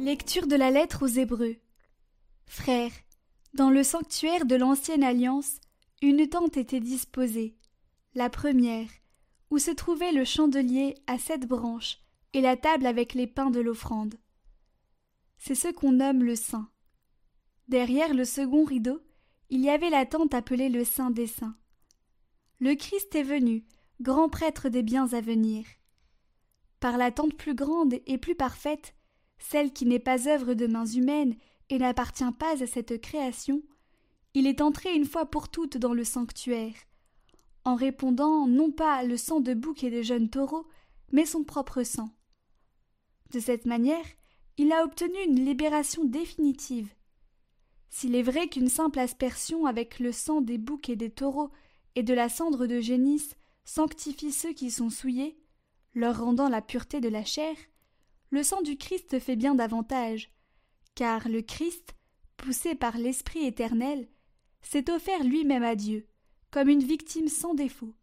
Lecture de la lettre aux Hébreux. Frères, dans le sanctuaire de l'ancienne alliance, une tente était disposée, la première, où se trouvait le chandelier à sept branches et la table avec les pains de l'offrande. C'est ce qu'on nomme le saint. Derrière le second rideau, il y avait la tente appelée le Saint des Saints. Le Christ est venu, grand prêtre des biens à venir. Par la tente plus grande et plus parfaite, celle qui n'est pas œuvre de mains humaines et n'appartient pas à cette création, il est entré une fois pour toutes dans le sanctuaire, en répondant non pas le sang de bouc et de jeunes taureaux, mais son propre sang. De cette manière, il a obtenu une libération définitive. S'il est vrai qu'une simple aspersion avec le sang des boucs et des taureaux et de la cendre de génisse sanctifie ceux qui sont souillés, leur rendant la pureté de la chair, le sang du Christ fait bien davantage, car le Christ, poussé par l'Esprit éternel, s'est offert lui-même à Dieu, comme une victime sans défaut.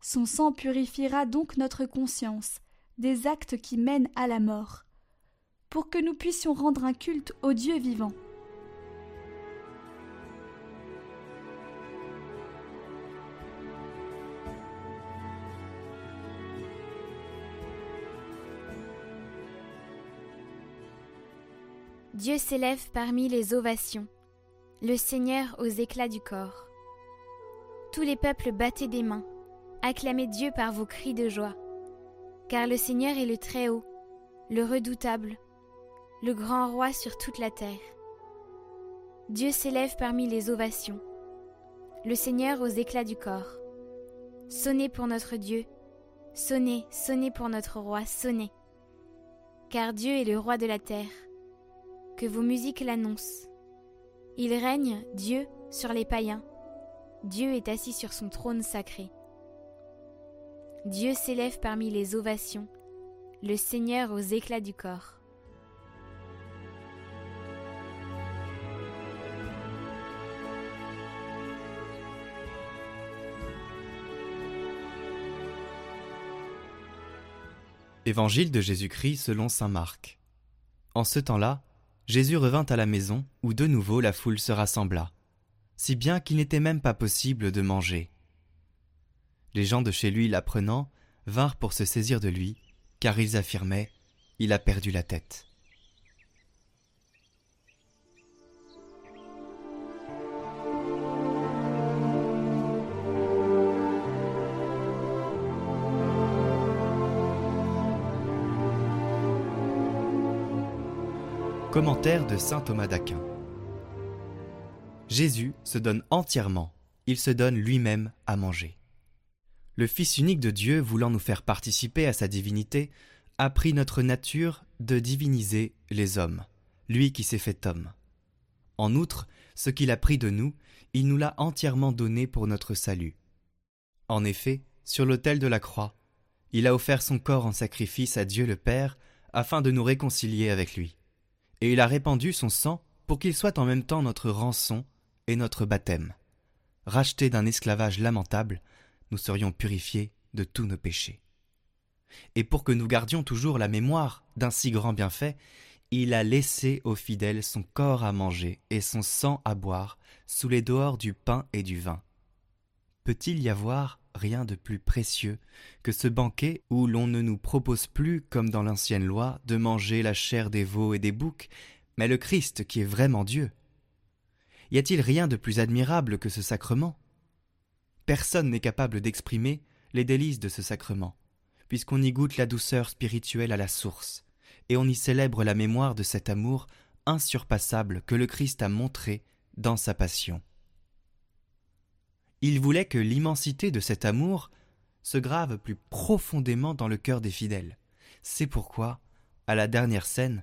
Son sang purifiera donc notre conscience des actes qui mènent à la mort, pour que nous puissions rendre un culte au Dieu vivant. Dieu s'élève parmi les ovations, le Seigneur aux éclats du corps. Tous les peuples battaient des mains, acclamez Dieu par vos cris de joie, car le Seigneur est le Très-Haut, le redoutable, le grand roi sur toute la terre. Dieu s'élève parmi les ovations, le Seigneur aux éclats du corps. Sonnez pour notre Dieu, sonnez, sonnez pour notre roi, sonnez, car Dieu est le roi de la terre que vos musiques l'annoncent. Il règne, Dieu, sur les païens. Dieu est assis sur son trône sacré. Dieu s'élève parmi les ovations, le Seigneur aux éclats du corps. Évangile de Jésus-Christ selon Saint Marc. En ce temps-là, Jésus revint à la maison, où de nouveau la foule se rassembla, si bien qu'il n'était même pas possible de manger. Les gens de chez lui l'apprenant vinrent pour se saisir de lui, car ils affirmaient Il a perdu la tête. Commentaire de saint Thomas d'Aquin. Jésus se donne entièrement, il se donne lui-même à manger. Le Fils unique de Dieu, voulant nous faire participer à sa divinité, a pris notre nature de diviniser les hommes, lui qui s'est fait homme. En outre, ce qu'il a pris de nous, il nous l'a entièrement donné pour notre salut. En effet, sur l'autel de la croix, il a offert son corps en sacrifice à Dieu le Père afin de nous réconcilier avec lui et il a répandu son sang pour qu'il soit en même temps notre rançon et notre baptême. Rachetés d'un esclavage lamentable, nous serions purifiés de tous nos péchés. Et pour que nous gardions toujours la mémoire d'un si grand bienfait, il a laissé aux fidèles son corps à manger et son sang à boire sous les dehors du pain et du vin. Peut-il y avoir rien de plus précieux que ce banquet où l'on ne nous propose plus, comme dans l'ancienne loi, de manger la chair des veaux et des boucs, mais le Christ qui est vraiment Dieu. Y a-t-il rien de plus admirable que ce sacrement? Personne n'est capable d'exprimer les délices de ce sacrement, puisqu'on y goûte la douceur spirituelle à la source, et on y célèbre la mémoire de cet amour insurpassable que le Christ a montré dans sa passion. Il voulait que l'immensité de cet amour se grave plus profondément dans le cœur des fidèles. C'est pourquoi, à la dernière scène,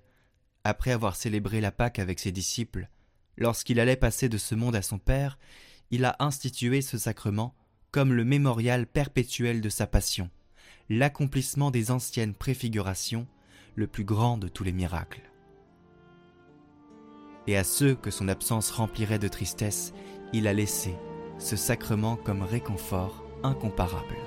après avoir célébré la Pâque avec ses disciples, lorsqu'il allait passer de ce monde à son Père, il a institué ce sacrement comme le mémorial perpétuel de sa passion, l'accomplissement des anciennes préfigurations, le plus grand de tous les miracles. Et à ceux que son absence remplirait de tristesse, il a laissé ce sacrement comme réconfort incomparable.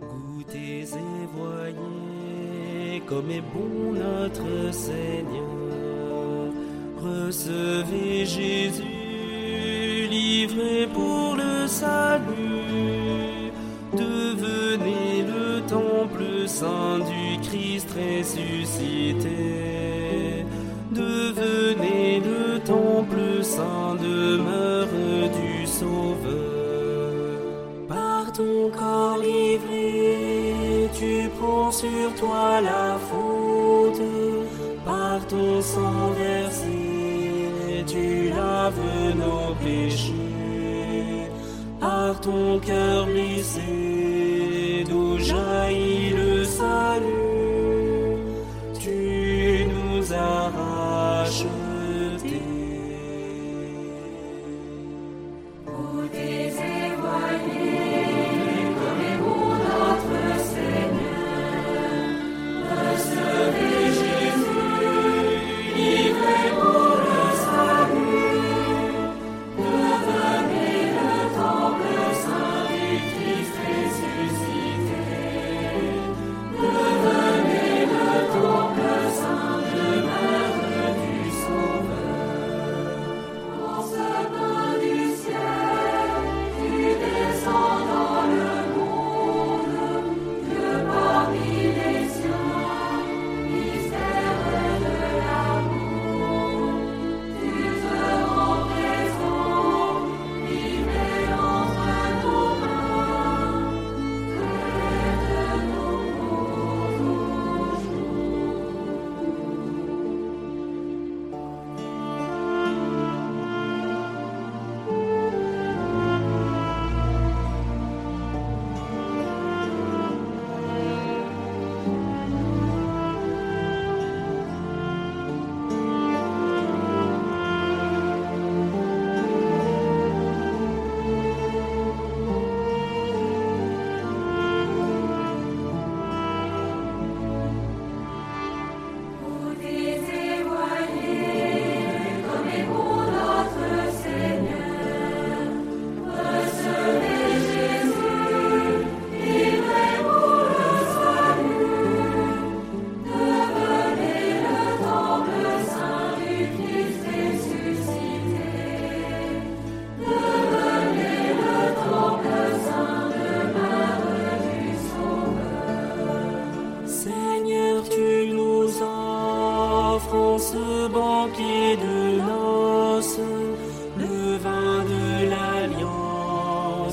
Goûtez et voyez comme est bon notre Seigneur. Recevez Jésus, livré pour le salut. Saint du Christ ressuscité. Devenez le temple saint, demeure du Sauveur. Par ton corps livré, tu prends sur toi la faute. Par ton sang versé, tu laves nos péchés. Par ton cœur blessé,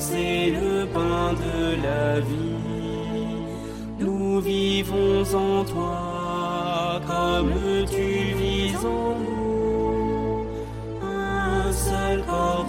c'est le pain de la vie. Nous vivons en toi comme tu vis en nous. Un seul corps